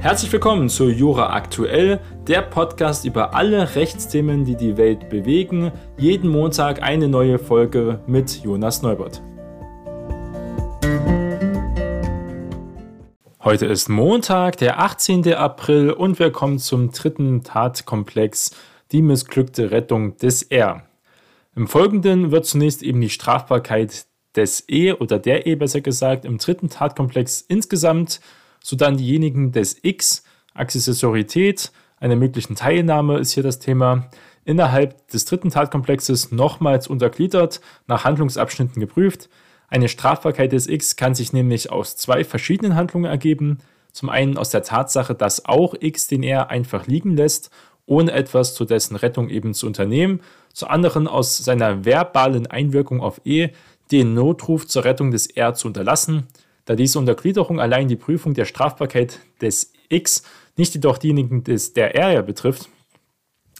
Herzlich willkommen zu Jura Aktuell, der Podcast über alle Rechtsthemen, die die Welt bewegen. Jeden Montag eine neue Folge mit Jonas Neubert. Heute ist Montag, der 18. April und wir kommen zum dritten Tatkomplex, die missglückte Rettung des R. Im Folgenden wird zunächst eben die Strafbarkeit des E oder der E besser gesagt im dritten Tatkomplex insgesamt, sodann diejenigen des X, Accessorität, einer möglichen Teilnahme ist hier das Thema, innerhalb des dritten Tatkomplexes nochmals untergliedert, nach Handlungsabschnitten geprüft. Eine Strafbarkeit des X kann sich nämlich aus zwei verschiedenen Handlungen ergeben. Zum einen aus der Tatsache, dass auch X den R einfach liegen lässt, ohne etwas zu dessen Rettung eben zu unternehmen. Zum anderen aus seiner verbalen Einwirkung auf E, den Notruf zur Rettung des R zu unterlassen, da diese Untergliederung allein die Prüfung der Strafbarkeit des X, nicht jedoch diejenigen des, der R ja betrifft,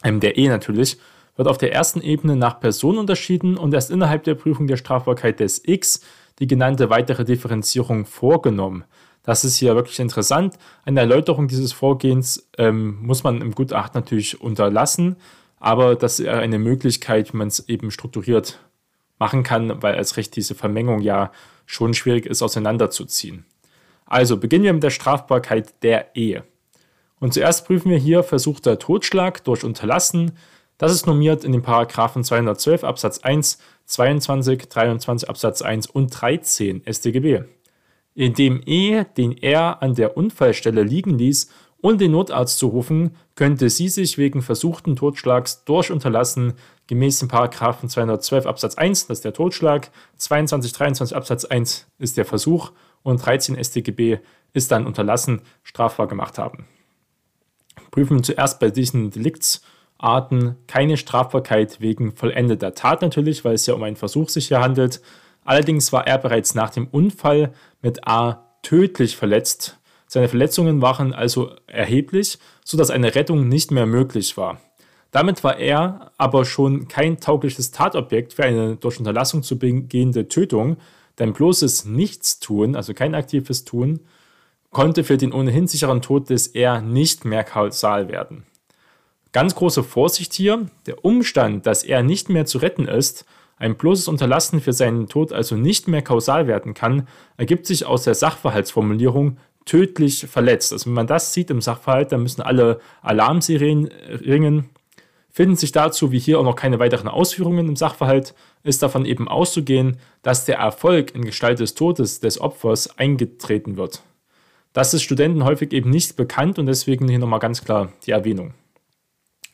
ähm, der E natürlich, wird auf der ersten Ebene nach Person unterschieden und erst innerhalb der Prüfung der Strafbarkeit des X die genannte weitere Differenzierung vorgenommen. Das ist hier wirklich interessant. Eine Erläuterung dieses Vorgehens ähm, muss man im Gutachten natürlich unterlassen, aber das ist eine Möglichkeit, wie man es eben strukturiert machen kann, weil als Recht diese Vermengung ja schon schwierig ist auseinanderzuziehen. Also beginnen wir mit der Strafbarkeit der Ehe. Und zuerst prüfen wir hier versuchter Totschlag durch Unterlassen. Das ist normiert in den Paragraphen 212 Absatz 1, 22, 23 Absatz 1 und 13 StGB. Indem E den R an der Unfallstelle liegen ließ ohne den Notarzt zu rufen, könnte sie sich wegen versuchten Totschlags durch Unterlassen gemäß dem Paragraphen 212 Absatz 1, das ist der Totschlag, 22, 23 Absatz 1 ist der Versuch und 13 StGB ist dann Unterlassen strafbar gemacht haben. Prüfen wir zuerst bei diesen Deliktsarten keine Strafbarkeit wegen vollendeter Tat natürlich, weil es ja um einen Versuch sich hier handelt. Allerdings war er bereits nach dem Unfall mit A tödlich verletzt seine Verletzungen waren also erheblich, sodass eine Rettung nicht mehr möglich war. Damit war er aber schon kein taugliches Tatobjekt für eine durch Unterlassung zu begehende Tötung, denn bloßes Nichtstun, also kein aktives Tun, konnte für den ohnehin sicheren Tod des R nicht mehr kausal werden. Ganz große Vorsicht hier, der Umstand, dass er nicht mehr zu retten ist, ein bloßes Unterlassen für seinen Tod also nicht mehr kausal werden kann, ergibt sich aus der Sachverhaltsformulierung tödlich verletzt. Also wenn man das sieht im Sachverhalt, dann müssen alle Alarmserien ringen. Finden sich dazu wie hier auch noch keine weiteren Ausführungen im Sachverhalt, ist davon eben auszugehen, dass der Erfolg in Gestalt des Todes des Opfers eingetreten wird. Das ist Studenten häufig eben nicht bekannt und deswegen hier nochmal ganz klar die Erwähnung.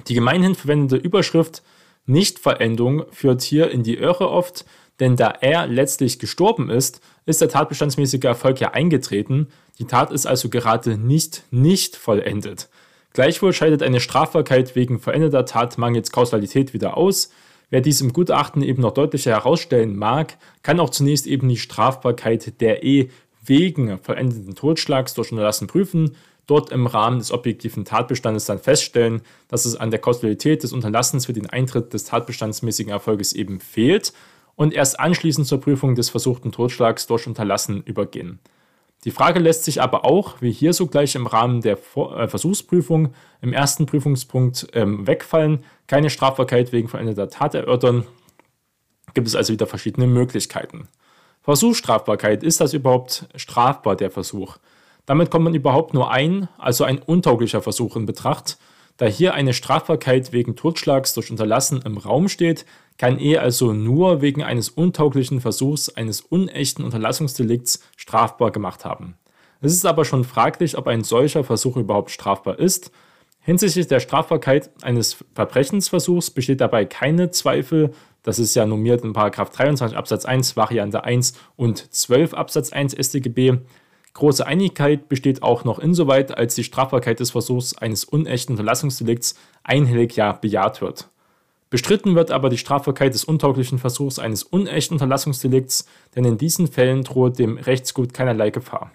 Die gemeinhin verwendete Überschrift Nichtverendung führt hier in die Irre oft, denn da er letztlich gestorben ist, ist der tatbestandsmäßige Erfolg ja eingetreten. Die Tat ist also gerade nicht nicht vollendet. Gleichwohl scheidet eine Strafbarkeit wegen verendeter Tat mangels Kausalität wieder aus. Wer dies im Gutachten eben noch deutlicher herausstellen mag, kann auch zunächst eben die Strafbarkeit der E wegen vollendeten Totschlags durch Unterlassen prüfen, dort im Rahmen des objektiven Tatbestandes dann feststellen, dass es an der Kausalität des Unterlassens für den Eintritt des tatbestandsmäßigen Erfolges eben fehlt und erst anschließend zur Prüfung des versuchten Totschlags durch Unterlassen übergehen. Die Frage lässt sich aber auch, wie hier sogleich im Rahmen der äh, Versuchsprüfung im ersten Prüfungspunkt ähm, wegfallen, keine Strafbarkeit wegen veränderter Tat erörtern, gibt es also wieder verschiedene Möglichkeiten. Versuchsstrafbarkeit, ist das überhaupt strafbar, der Versuch? Damit kommt man überhaupt nur ein, also ein untauglicher Versuch in Betracht. Da hier eine Strafbarkeit wegen Totschlags durch Unterlassen im Raum steht, kann er also nur wegen eines untauglichen Versuchs eines unechten Unterlassungsdelikts strafbar gemacht haben. Es ist aber schon fraglich, ob ein solcher Versuch überhaupt strafbar ist. Hinsichtlich der Strafbarkeit eines Verbrechensversuchs besteht dabei keine Zweifel. Das ist ja normiert in 23 Absatz 1 Variante 1 und 12 Absatz 1 StGB. Große Einigkeit besteht auch noch insoweit, als die Strafbarkeit des Versuchs eines unechten Unterlassungsdelikts einhellig ja bejaht wird. Bestritten wird aber die Strafbarkeit des untauglichen Versuchs eines unechten Unterlassungsdelikts, denn in diesen Fällen droht dem Rechtsgut keinerlei Gefahr.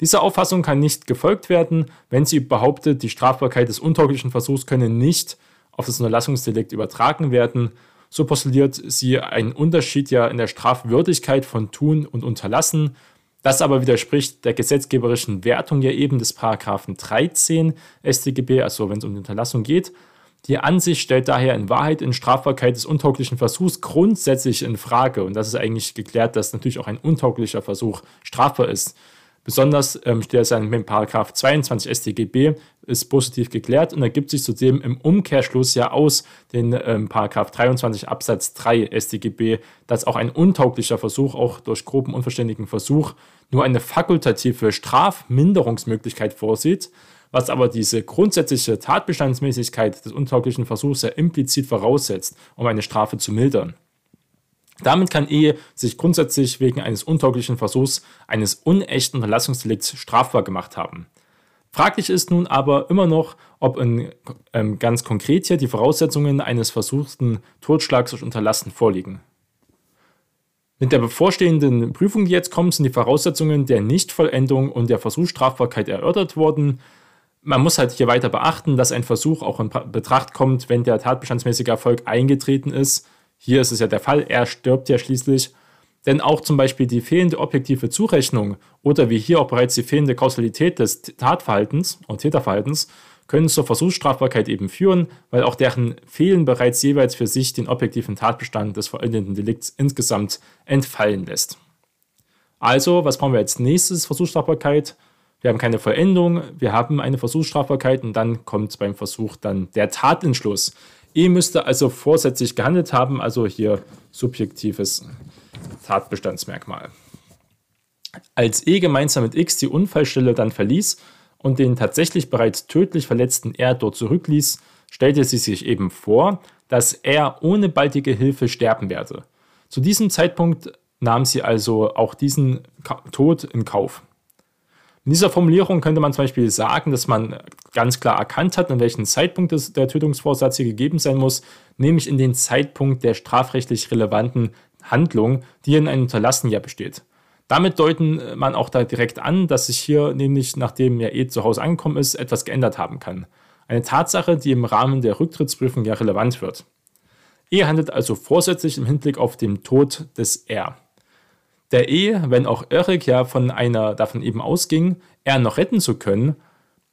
Dieser Auffassung kann nicht gefolgt werden, wenn sie behauptet, die Strafbarkeit des untauglichen Versuchs könne nicht auf das Unterlassungsdelikt übertragen werden. So postuliert sie einen Unterschied ja in der Strafwürdigkeit von Tun und Unterlassen. Das aber widerspricht der gesetzgeberischen Wertung ja eben des Paragraphen 13 StGB, also wenn es um die Unterlassung geht. Die Ansicht stellt daher in Wahrheit in Strafbarkeit des untauglichen Versuchs grundsätzlich in Frage. Und das ist eigentlich geklärt, dass natürlich auch ein untauglicher Versuch strafbar ist. Besonders ähm, steht es mit Paragraph 22 StGB ist positiv geklärt und ergibt sich zudem im Umkehrschluss ja aus den ähm, Paragraph 23 Absatz 3 StGB, dass auch ein untauglicher Versuch, auch durch groben unverständigen Versuch, nur eine fakultative Strafminderungsmöglichkeit vorsieht, was aber diese grundsätzliche Tatbestandsmäßigkeit des untauglichen Versuchs ja implizit voraussetzt, um eine Strafe zu mildern. Damit kann Ehe sich grundsätzlich wegen eines untauglichen Versuchs eines unechten Unterlassungsdelikts strafbar gemacht haben. Fraglich ist nun aber immer noch, ob in, ähm, ganz konkret hier die Voraussetzungen eines versuchten Totschlags durch Unterlassen vorliegen. Mit der bevorstehenden Prüfung, die jetzt kommt, sind die Voraussetzungen der Nichtvollendung und der Versuchsstrafbarkeit erörtert worden. Man muss halt hier weiter beachten, dass ein Versuch auch in Betracht kommt, wenn der tatbestandsmäßige Erfolg eingetreten ist hier ist es ja der Fall, er stirbt ja schließlich. Denn auch zum Beispiel die fehlende objektive Zurechnung oder wie hier auch bereits die fehlende Kausalität des Tatverhaltens und Täterverhaltens können zur Versuchsstrafbarkeit eben führen, weil auch deren Fehlen bereits jeweils für sich den objektiven Tatbestand des vollendeten Delikts insgesamt entfallen lässt. Also, was brauchen wir als nächstes Versuchsstrafbarkeit? Wir haben keine Vollendung, wir haben eine Versuchsstrafbarkeit und dann kommt beim Versuch dann der Tatentschluss. E müsste also vorsätzlich gehandelt haben, also hier subjektives Tatbestandsmerkmal. Als E gemeinsam mit X die Unfallstelle dann verließ und den tatsächlich bereits tödlich verletzten R dort zurückließ, stellte sie sich eben vor, dass er ohne baldige Hilfe sterben werde. Zu diesem Zeitpunkt nahm sie also auch diesen Tod in Kauf. In dieser Formulierung könnte man zum Beispiel sagen, dass man ganz klar erkannt hat, an welchem Zeitpunkt des, der Tötungsvorsatz hier gegeben sein muss, nämlich in den Zeitpunkt der strafrechtlich relevanten Handlung, die in einem Unterlassen ja besteht. Damit deuten man auch da direkt an, dass sich hier nämlich, nachdem er eh zu Hause angekommen ist, etwas geändert haben kann. Eine Tatsache, die im Rahmen der Rücktrittsprüfung ja relevant wird. E handelt also vorsätzlich im Hinblick auf den Tod des R der E, wenn auch Erik ja von einer davon eben ausging, er noch retten zu können,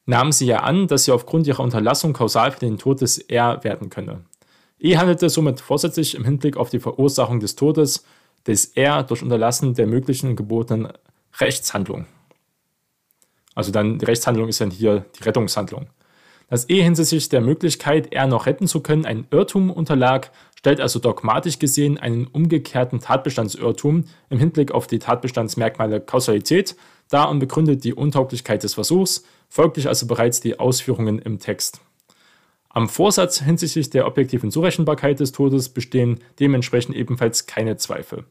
nahm sie ja an, dass sie aufgrund ihrer Unterlassung kausal für den Tod des R werden könne. E handelte somit vorsätzlich im Hinblick auf die Verursachung des Todes des R durch Unterlassen der möglichen gebotenen Rechtshandlung. Also dann die Rechtshandlung ist dann hier die Rettungshandlung. Dass E hinsichtlich der Möglichkeit, R noch retten zu können, ein Irrtum unterlag, stellt also dogmatisch gesehen einen umgekehrten Tatbestandsirrtum im Hinblick auf die Tatbestandsmerkmale Kausalität dar und begründet die Untauglichkeit des Versuchs, folglich also bereits die Ausführungen im Text. Am Vorsatz hinsichtlich der objektiven Zurechenbarkeit des Todes bestehen dementsprechend ebenfalls keine Zweifel.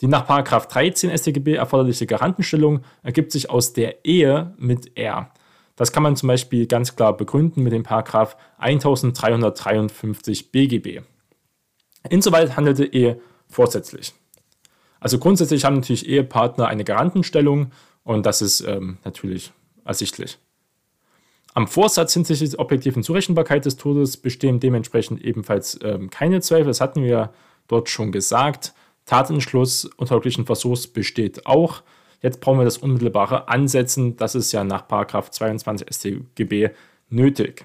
Die nach 13 StGB erforderliche Garantenstellung ergibt sich aus der Ehe mit R. Das kann man zum Beispiel ganz klar begründen mit dem Paragraph 1353 BGB. Insoweit handelte Ehe vorsätzlich. Also grundsätzlich haben natürlich Ehepartner eine Garantenstellung und das ist ähm, natürlich ersichtlich. Am Vorsatz hinsichtlich der objektiven Zurechenbarkeit des Todes bestehen dementsprechend ebenfalls ähm, keine Zweifel. Das hatten wir dort schon gesagt. Tatentschluss untauglichen Versuchs besteht auch. Jetzt brauchen wir das unmittelbare Ansetzen. Das ist ja nach 22 StGB nötig.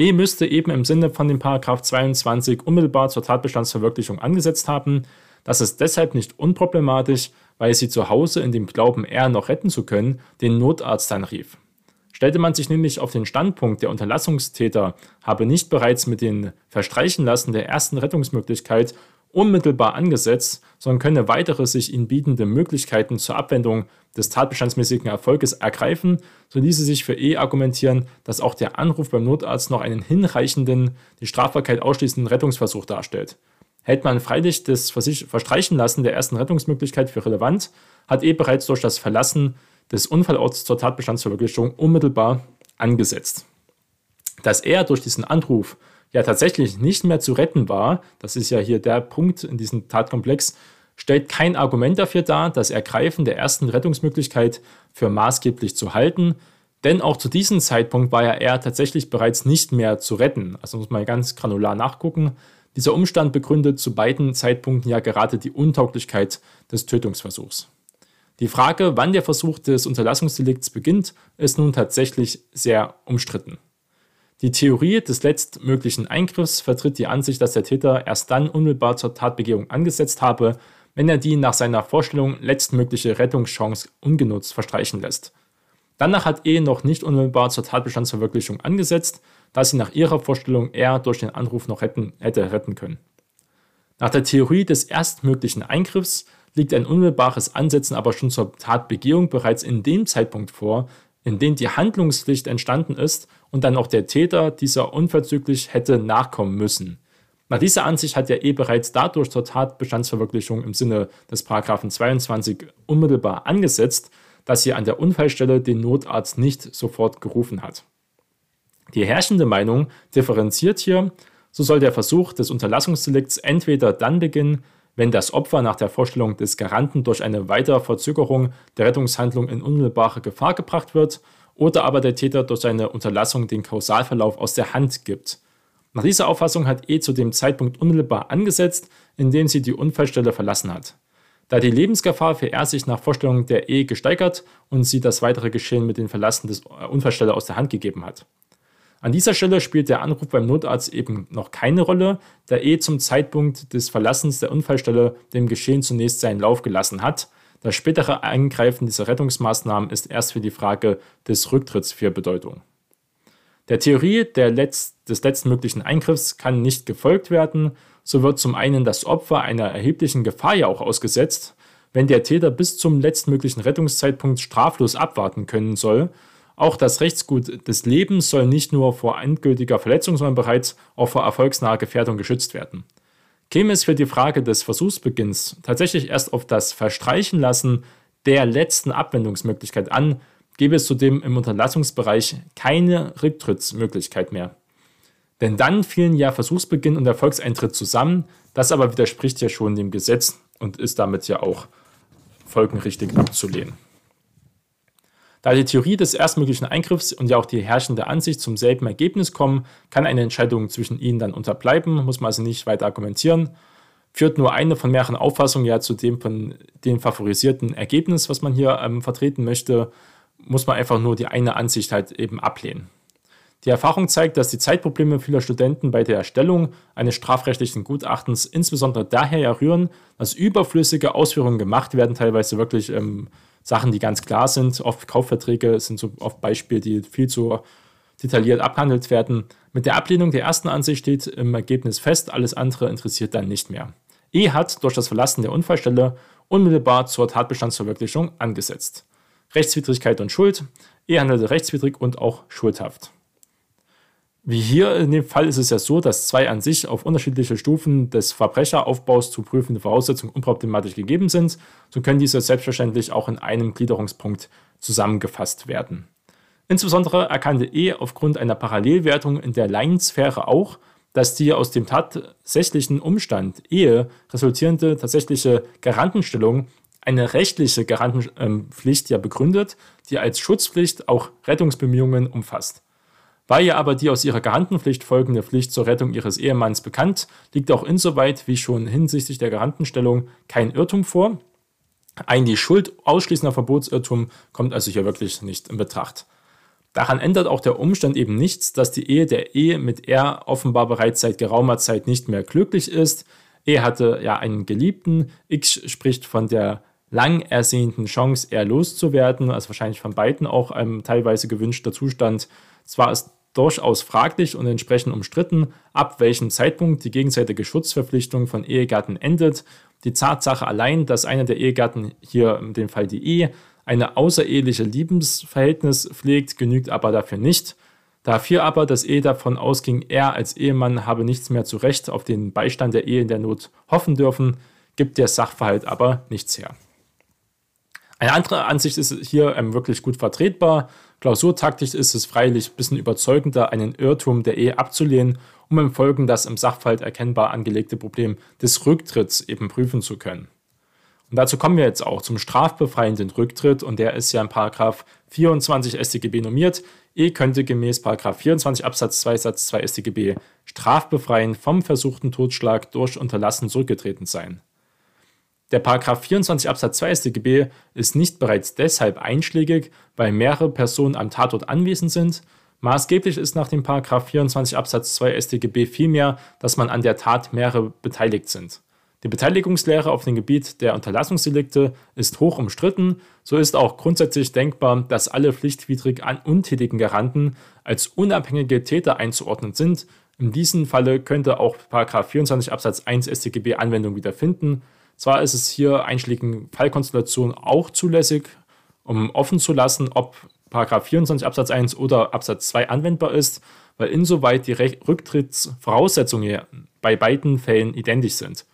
E müsste eben im Sinne von dem Paragraph 22 unmittelbar zur Tatbestandsverwirklichung angesetzt haben. Das ist deshalb nicht unproblematisch, weil sie zu Hause in dem Glauben, R noch retten zu können, den Notarzt anrief. Stellte man sich nämlich auf den Standpunkt, der Unterlassungstäter habe nicht bereits mit den Verstreichenlassen der ersten Rettungsmöglichkeit unmittelbar angesetzt, sondern könne weitere sich ihnen bietende Möglichkeiten zur Abwendung des tatbestandsmäßigen Erfolges ergreifen, so ließe sich für E argumentieren, dass auch der Anruf beim Notarzt noch einen hinreichenden, die Strafbarkeit ausschließenden Rettungsversuch darstellt. Hält man freilich das Verstreichenlassen der ersten Rettungsmöglichkeit für relevant, hat E bereits durch das Verlassen des Unfallorts zur Tatbestandsverwirklichung unmittelbar angesetzt. Dass er durch diesen Anruf ja tatsächlich nicht mehr zu retten war, das ist ja hier der Punkt in diesem Tatkomplex, stellt kein Argument dafür dar, das Ergreifen der ersten Rettungsmöglichkeit für maßgeblich zu halten, denn auch zu diesem Zeitpunkt war ja er tatsächlich bereits nicht mehr zu retten. Also muss man ganz granular nachgucken. Dieser Umstand begründet zu beiden Zeitpunkten ja gerade die Untauglichkeit des Tötungsversuchs. Die Frage, wann der Versuch des Unterlassungsdelikts beginnt, ist nun tatsächlich sehr umstritten. Die Theorie des letztmöglichen Eingriffs vertritt die Ansicht, dass der Täter erst dann unmittelbar zur Tatbegehung angesetzt habe, wenn er die nach seiner Vorstellung letztmögliche Rettungschance ungenutzt verstreichen lässt. Danach hat E noch nicht unmittelbar zur Tatbestandsverwirklichung angesetzt, da sie nach ihrer Vorstellung er durch den Anruf noch retten, hätte retten können. Nach der Theorie des erstmöglichen Eingriffs liegt ein unmittelbares Ansetzen aber schon zur Tatbegehung bereits in dem Zeitpunkt vor, in dem die Handlungspflicht entstanden ist und dann auch der Täter dieser unverzüglich hätte nachkommen müssen. Nach dieser Ansicht hat er eh bereits dadurch zur Tatbestandsverwirklichung im Sinne des Paragraphen 22 unmittelbar angesetzt, dass sie an der Unfallstelle den Notarzt nicht sofort gerufen hat. Die herrschende Meinung differenziert hier, so soll der Versuch des Unterlassungsdelikts entweder dann beginnen, wenn das Opfer nach der Vorstellung des Garanten durch eine weitere Verzögerung der Rettungshandlung in unmittelbare Gefahr gebracht wird oder aber der Täter durch seine Unterlassung den Kausalverlauf aus der Hand gibt. Nach dieser Auffassung hat E zu dem Zeitpunkt unmittelbar angesetzt, in dem sie die Unfallstelle verlassen hat. Da die Lebensgefahr für R sich nach Vorstellung der E gesteigert und sie das weitere Geschehen mit dem Verlassen des Unfallstelle aus der Hand gegeben hat. An dieser Stelle spielt der Anruf beim Notarzt eben noch keine Rolle, da E zum Zeitpunkt des Verlassens der Unfallstelle dem Geschehen zunächst seinen Lauf gelassen hat. Das spätere Eingreifen dieser Rettungsmaßnahmen ist erst für die Frage des Rücktritts für Bedeutung. Der Theorie der Letz des letztmöglichen Eingriffs kann nicht gefolgt werden, so wird zum einen das Opfer einer erheblichen Gefahr ja auch ausgesetzt, wenn der Täter bis zum letztmöglichen Rettungszeitpunkt straflos abwarten können soll auch das Rechtsgut des Lebens soll nicht nur vor endgültiger Verletzung, sondern bereits auch vor erfolgsnaher Gefährdung geschützt werden. Käme es für die Frage des Versuchsbeginns tatsächlich erst auf das Verstreichen lassen der letzten Abwendungsmöglichkeit an, gäbe es zudem im Unterlassungsbereich keine Rücktrittsmöglichkeit mehr. Denn dann fielen ja Versuchsbeginn und Erfolgseintritt zusammen, das aber widerspricht ja schon dem Gesetz und ist damit ja auch folgenrichtig abzulehnen. Da die Theorie des erstmöglichen Eingriffs und ja auch die herrschende Ansicht zum selben Ergebnis kommen, kann eine Entscheidung zwischen ihnen dann unterbleiben, muss man also nicht weiter argumentieren. Führt nur eine von mehreren Auffassungen ja zu dem von dem favorisierten Ergebnis, was man hier ähm, vertreten möchte, muss man einfach nur die eine Ansicht halt eben ablehnen. Die Erfahrung zeigt, dass die Zeitprobleme vieler Studenten bei der Erstellung eines strafrechtlichen Gutachtens insbesondere daher rühren, dass überflüssige Ausführungen gemacht werden, teilweise wirklich ähm, Sachen, die ganz klar sind. Oft Kaufverträge sind so oft Beispiele, die viel zu detailliert abgehandelt werden. Mit der Ablehnung der ersten Ansicht steht im Ergebnis fest, alles andere interessiert dann nicht mehr. E hat durch das Verlassen der Unfallstelle unmittelbar zur Tatbestandsverwirklichung angesetzt. Rechtswidrigkeit und Schuld. E handelte rechtswidrig und auch schuldhaft. Wie hier in dem Fall ist es ja so, dass zwei an sich auf unterschiedliche Stufen des Verbrecheraufbaus zu prüfende Voraussetzungen unproblematisch gegeben sind, so können diese selbstverständlich auch in einem Gliederungspunkt zusammengefasst werden. Insbesondere erkannte E aufgrund einer Parallelwertung in der Laiensphäre auch, dass die aus dem tatsächlichen Umstand Ehe resultierende tatsächliche Garantenstellung eine rechtliche Garantenpflicht ja begründet, die als Schutzpflicht auch Rettungsbemühungen umfasst. War ihr aber die aus ihrer Garantenpflicht folgende Pflicht zur Rettung ihres Ehemanns bekannt, liegt auch insoweit wie schon hinsichtlich der Garantenstellung kein Irrtum vor. Ein die Schuld ausschließender Verbotsirrtum kommt also hier wirklich nicht in Betracht. Daran ändert auch der Umstand eben nichts, dass die Ehe der Ehe mit er offenbar bereits seit geraumer Zeit nicht mehr glücklich ist. Er hatte ja einen Geliebten. X spricht von der lang ersehnten Chance, er loszuwerden, also wahrscheinlich von beiden auch ein teilweise gewünschter Zustand. Zwar ist durchaus fraglich und entsprechend umstritten, ab welchem Zeitpunkt die gegenseitige Schutzverpflichtung von Ehegatten endet. Die Tatsache allein, dass einer der Ehegatten, hier in dem Fall die Ehe, eine außereheliche Liebensverhältnis pflegt, genügt aber dafür nicht. Dafür aber, dass Ehe davon ausging, er als Ehemann habe nichts mehr zu Recht auf den Beistand der Ehe in der Not hoffen dürfen, gibt der Sachverhalt aber nichts her. Eine andere Ansicht ist hier ähm, wirklich gut vertretbar. Klausurtaktisch ist es freilich ein bisschen überzeugender, einen Irrtum der Ehe abzulehnen, um im Folgen das im Sachverhalt erkennbar angelegte Problem des Rücktritts eben prüfen zu können. Und dazu kommen wir jetzt auch zum strafbefreienden Rücktritt und der ist ja in Paragraph 24 StGB normiert. E könnte gemäß Paragraph 24 Absatz 2 Satz 2 StGB strafbefreien vom versuchten Totschlag durch Unterlassen zurückgetreten sein. Der Paragraph 24 Absatz 2 StGB ist nicht bereits deshalb einschlägig, weil mehrere Personen am Tatort anwesend sind. Maßgeblich ist nach dem Paragraph 24 Absatz 2 StGB vielmehr, dass man an der Tat mehrere beteiligt sind. Die Beteiligungslehre auf dem Gebiet der Unterlassungsdelikte ist hoch umstritten. So ist auch grundsätzlich denkbar, dass alle pflichtwidrig untätigen Garanten als unabhängige Täter einzuordnen sind. In diesem Falle könnte auch 24 Absatz 1 StGB Anwendung wiederfinden. Zwar ist es hier einschlägigen Fallkonstellationen auch zulässig, um offen zu lassen, ob 24 Absatz 1 oder Absatz 2 anwendbar ist, weil insoweit die Rücktrittsvoraussetzungen bei beiden Fällen identisch sind.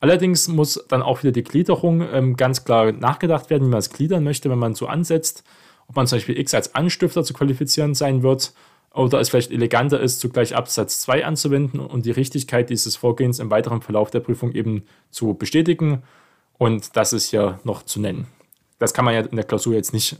Allerdings muss dann auch wieder die Gliederung ähm, ganz klar nachgedacht werden, wie man es gliedern möchte, wenn man so ansetzt. Ob man zum Beispiel X als Anstifter zu qualifizieren sein wird oder es vielleicht eleganter ist, zugleich Absatz 2 anzuwenden und die Richtigkeit dieses Vorgehens im weiteren Verlauf der Prüfung eben zu bestätigen. Und das ist hier noch zu nennen. Das kann man ja in der Klausur jetzt nicht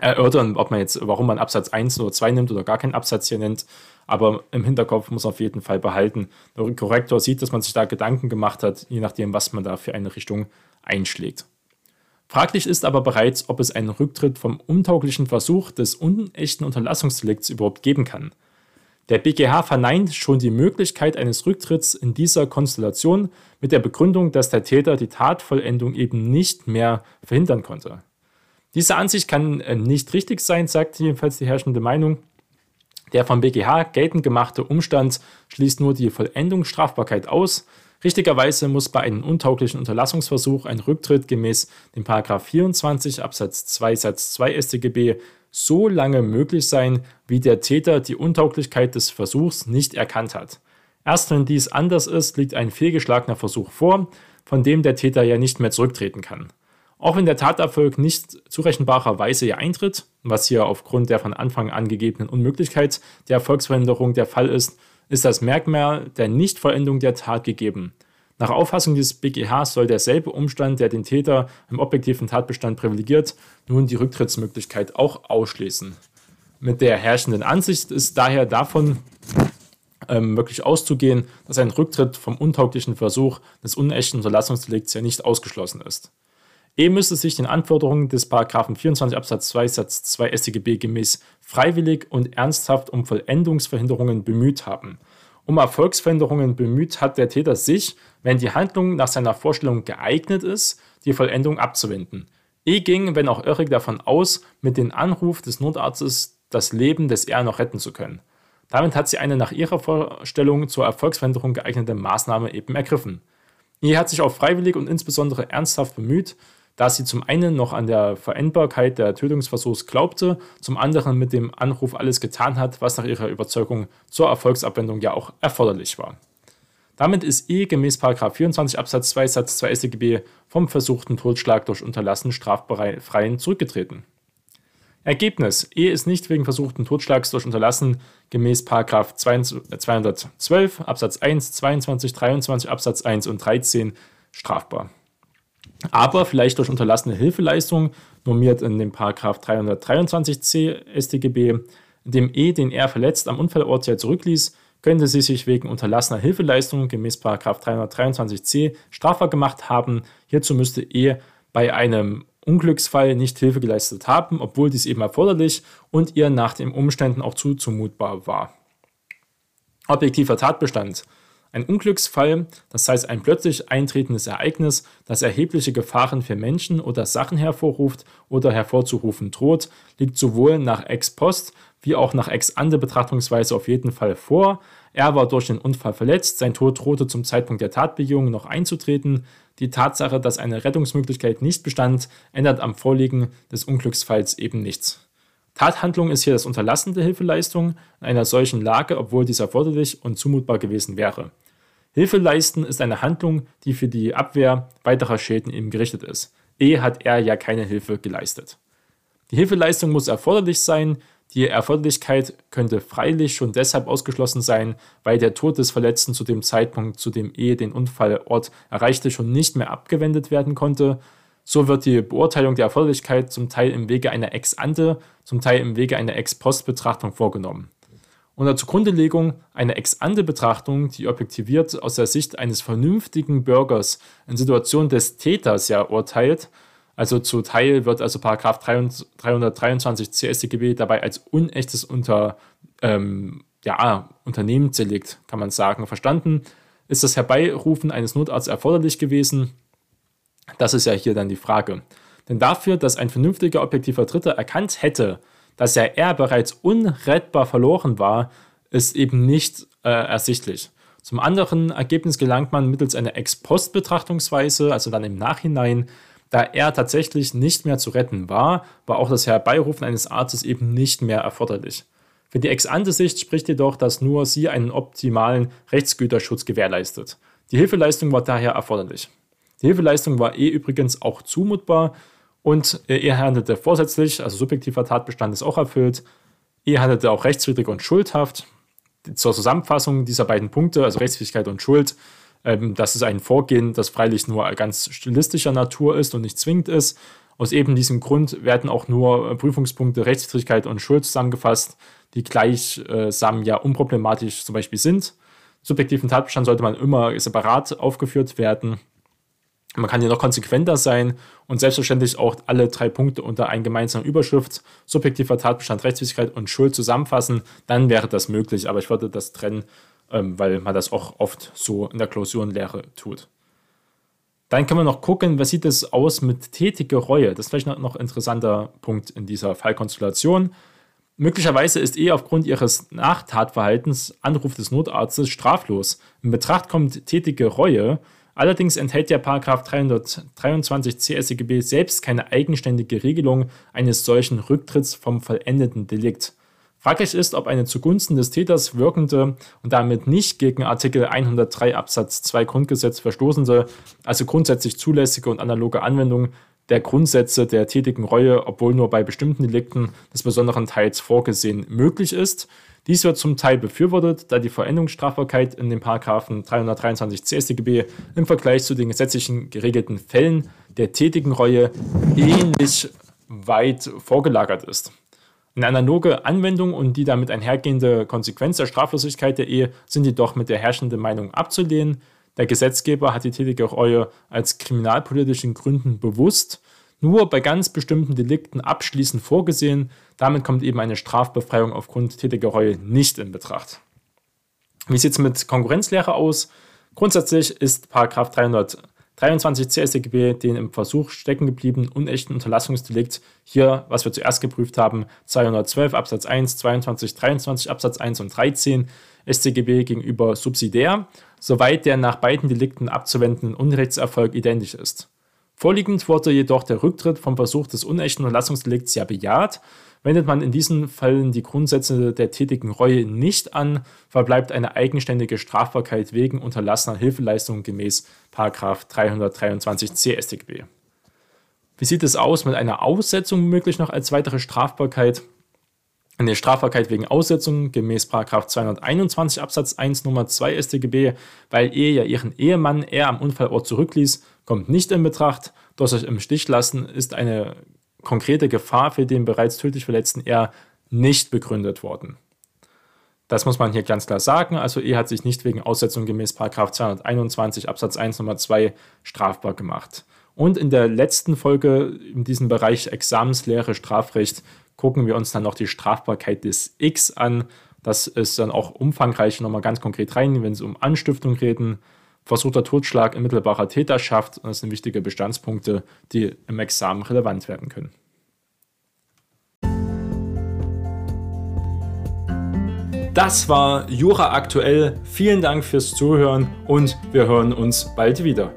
erörtern, ob man jetzt, warum man Absatz 1 oder 2 nimmt oder gar keinen Absatz hier nennt. Aber im Hinterkopf muss man auf jeden Fall behalten. Der Korrektor sieht, dass man sich da Gedanken gemacht hat, je nachdem, was man da für eine Richtung einschlägt. Fraglich ist aber bereits, ob es einen Rücktritt vom untauglichen Versuch des unechten Unterlassungsdelikts überhaupt geben kann. Der BGH verneint schon die Möglichkeit eines Rücktritts in dieser Konstellation mit der Begründung, dass der Täter die Tatvollendung eben nicht mehr verhindern konnte. Diese Ansicht kann äh, nicht richtig sein, sagt jedenfalls die herrschende Meinung. Der vom BGH geltend gemachte Umstand schließt nur die Vollendungsstrafbarkeit aus. Richtigerweise muss bei einem untauglichen Unterlassungsversuch ein Rücktritt gemäß dem 24 Absatz 2 Satz 2 StGB so lange möglich sein, wie der Täter die Untauglichkeit des Versuchs nicht erkannt hat. Erst wenn dies anders ist, liegt ein fehlgeschlagener Versuch vor, von dem der Täter ja nicht mehr zurücktreten kann. Auch wenn der Taterfolg nicht zurechenbarerweise hier eintritt, was hier aufgrund der von Anfang an gegebenen Unmöglichkeit der Erfolgsverhinderung der Fall ist, ist das Merkmal der Nichtvollendung der Tat gegeben. Nach Auffassung des BGH soll derselbe Umstand, der den Täter im objektiven Tatbestand privilegiert, nun die Rücktrittsmöglichkeit auch ausschließen. Mit der herrschenden Ansicht ist daher davon ähm, wirklich auszugehen, dass ein Rücktritt vom untauglichen Versuch des unechten Unterlassungsdelikts ja nicht ausgeschlossen ist. E müsste sich den Anforderungen des 24 Absatz 2 Satz 2 StGB gemäß freiwillig und ernsthaft um Vollendungsverhinderungen bemüht haben. Um Erfolgsverhinderungen bemüht hat der Täter sich, wenn die Handlung nach seiner Vorstellung geeignet ist, die Vollendung abzuwenden. E ging, wenn auch irrig, davon aus, mit dem Anruf des Notarztes das Leben des R noch retten zu können. Damit hat sie eine nach ihrer Vorstellung zur Erfolgsverhinderung geeignete Maßnahme eben ergriffen. E hat sich auch freiwillig und insbesondere ernsthaft bemüht, da sie zum einen noch an der Verendbarkeit der Tötungsversuchs glaubte, zum anderen mit dem Anruf alles getan hat, was nach ihrer Überzeugung zur Erfolgsabwendung ja auch erforderlich war. Damit ist E gemäß 24 Absatz 2 Satz 2 StGB vom versuchten Totschlag durch Unterlassen straffreien zurückgetreten. Ergebnis: E ist nicht wegen versuchten Totschlags durch Unterlassen gemäß 212 Absatz 1, 22, 23 Absatz 1 und 13 strafbar aber vielleicht durch unterlassene Hilfeleistung, normiert in dem Paragraph 323c StGB, dem E den R verletzt am Unfallort ja zurückließ, könnte sie sich wegen unterlassener Hilfeleistung gemäß 323c strafbar gemacht haben. Hierzu müsste E bei einem Unglücksfall nicht Hilfe geleistet haben, obwohl dies eben erforderlich und ihr nach den Umständen auch zuzumutbar war. Objektiver Tatbestand. Ein Unglücksfall, das heißt ein plötzlich eintretendes Ereignis, das erhebliche Gefahren für Menschen oder Sachen hervorruft oder hervorzurufen droht, liegt sowohl nach ex post wie auch nach ex ante Betrachtungsweise auf jeden Fall vor. Er war durch den Unfall verletzt, sein Tod drohte zum Zeitpunkt der Tatbegehung noch einzutreten. Die Tatsache, dass eine Rettungsmöglichkeit nicht bestand, ändert am Vorliegen des Unglücksfalls eben nichts. Tathandlung ist hier das Unterlassen der Hilfeleistung in einer solchen Lage, obwohl dies erforderlich und zumutbar gewesen wäre. Hilfe leisten ist eine Handlung, die für die Abwehr weiterer Schäden eben gerichtet ist. E hat er ja keine Hilfe geleistet. Die Hilfeleistung muss erforderlich sein. Die Erforderlichkeit könnte freilich schon deshalb ausgeschlossen sein, weil der Tod des Verletzten zu dem Zeitpunkt, zu dem E den Unfallort erreichte, schon nicht mehr abgewendet werden konnte. So wird die Beurteilung der Erforderlichkeit zum Teil im Wege einer Ex-ante, zum Teil im Wege einer Ex-post-Betrachtung vorgenommen. Unter Zugrundelegung eine Ex-ante-Betrachtung, die objektiviert aus der Sicht eines vernünftigen Bürgers in Situation des Täters ja urteilt, also zu Teil wird also Paragraph 323 CStGB dabei als unechtes Unter, ähm, ja, Unternehmensdelikt, kann man sagen, verstanden. Ist das Herbeirufen eines Notarztes erforderlich gewesen? Das ist ja hier dann die Frage. Denn dafür, dass ein vernünftiger objektiver Dritter erkannt hätte, dass ja er bereits unrettbar verloren war, ist eben nicht äh, ersichtlich. Zum anderen Ergebnis gelangt man mittels einer Ex-Post-Betrachtungsweise, also dann im Nachhinein, da er tatsächlich nicht mehr zu retten war, war auch das Herbeirufen eines Arztes eben nicht mehr erforderlich. Für die Ex-ante-Sicht spricht jedoch, dass nur sie einen optimalen Rechtsgüterschutz gewährleistet. Die Hilfeleistung war daher erforderlich. Die Hilfeleistung war eh übrigens auch zumutbar und er handelte vorsätzlich, also subjektiver Tatbestand ist auch erfüllt. Er handelte auch rechtswidrig und schuldhaft. Zur Zusammenfassung dieser beiden Punkte, also Rechtsfähigkeit und Schuld, ähm, das ist ein Vorgehen, das freilich nur ganz stilistischer Natur ist und nicht zwingend ist. Aus eben diesem Grund werden auch nur Prüfungspunkte Rechtswidrigkeit und Schuld zusammengefasst, die gleichsam ja unproblematisch zum Beispiel sind. Subjektiven Tatbestand sollte man immer separat aufgeführt werden. Man kann hier noch konsequenter sein und selbstverständlich auch alle drei Punkte unter einer gemeinsamen Überschrift, subjektiver Tatbestand, Rechtswidrigkeit und Schuld zusammenfassen. Dann wäre das möglich, aber ich würde das trennen ähm, weil man das auch oft so in der Klausurenlehre tut. Dann kann man noch gucken, was sieht es aus mit tätige Reue. Das ist vielleicht noch ein interessanter Punkt in dieser Fallkonstellation. Möglicherweise ist eh aufgrund ihres Nachtatverhaltens Anruf des Notarztes straflos. In Betracht kommt tätige Reue. Allerdings enthält der Paragraph 323 CSGB selbst keine eigenständige Regelung eines solchen Rücktritts vom vollendeten Delikt. Fraglich ist, ob eine zugunsten des Täters wirkende und damit nicht gegen Artikel 103 Absatz 2 Grundgesetz verstoßende, also grundsätzlich zulässige und analoge Anwendung der Grundsätze der tätigen Reue, obwohl nur bei bestimmten Delikten des besonderen Teils vorgesehen, möglich ist. Dies wird zum Teil befürwortet, da die Veränderungsstrafbarkeit in den Paragraphen 323 CStGB im Vergleich zu den gesetzlichen geregelten Fällen der tätigen Reue ähnlich weit vorgelagert ist. Eine analoge Anwendung und die damit einhergehende Konsequenz der Straflosigkeit der Ehe sind jedoch mit der herrschenden Meinung abzulehnen. Der Gesetzgeber hat die tätige Reue als kriminalpolitischen Gründen bewusst nur bei ganz bestimmten Delikten abschließend vorgesehen. Damit kommt eben eine Strafbefreiung aufgrund tätiger Reue nicht in Betracht. Wie sieht es mit Konkurrenzlehre aus? Grundsätzlich ist 300 23 CStGB den im Versuch stecken gebliebenen unechten Unterlassungsdelikt, hier, was wir zuerst geprüft haben, 212 Absatz 1, 22, 23 Absatz 1 und 13 StGB gegenüber subsidiär, soweit der nach beiden Delikten abzuwendenden Unrechtserfolg identisch ist. Vorliegend wurde jedoch der Rücktritt vom Versuch des unechten Unterlassungsdelikts ja bejaht, Wendet man in diesen Fällen die Grundsätze der tätigen Reue nicht an, verbleibt eine eigenständige Strafbarkeit wegen unterlassener Hilfeleistungen gemäß 323 CStGB. Wie sieht es aus mit einer Aussetzung möglich noch als weitere Strafbarkeit? Eine Strafbarkeit wegen Aussetzung gemäß 221 Absatz 1 Nummer 2 StGB, weil Ehe ja ihren Ehemann eher am Unfallort zurückließ, kommt nicht in Betracht. Durch sich im Stich lassen ist eine konkrete Gefahr für den bereits tödlich Verletzten eher nicht begründet worden. Das muss man hier ganz klar sagen. Also er hat sich nicht wegen Aussetzung gemäß 221 Absatz 1 Nummer 2 strafbar gemacht. Und in der letzten Folge in diesem Bereich Examenslehre Strafrecht gucken wir uns dann noch die Strafbarkeit des X an. Das ist dann auch umfangreich nochmal ganz konkret rein, wenn es um Anstiftung reden, versuchter Totschlag in mittelbarer Täterschaft. Und das sind wichtige Bestandspunkte, die im Examen relevant werden können. Das war Jura aktuell. Vielen Dank fürs Zuhören und wir hören uns bald wieder.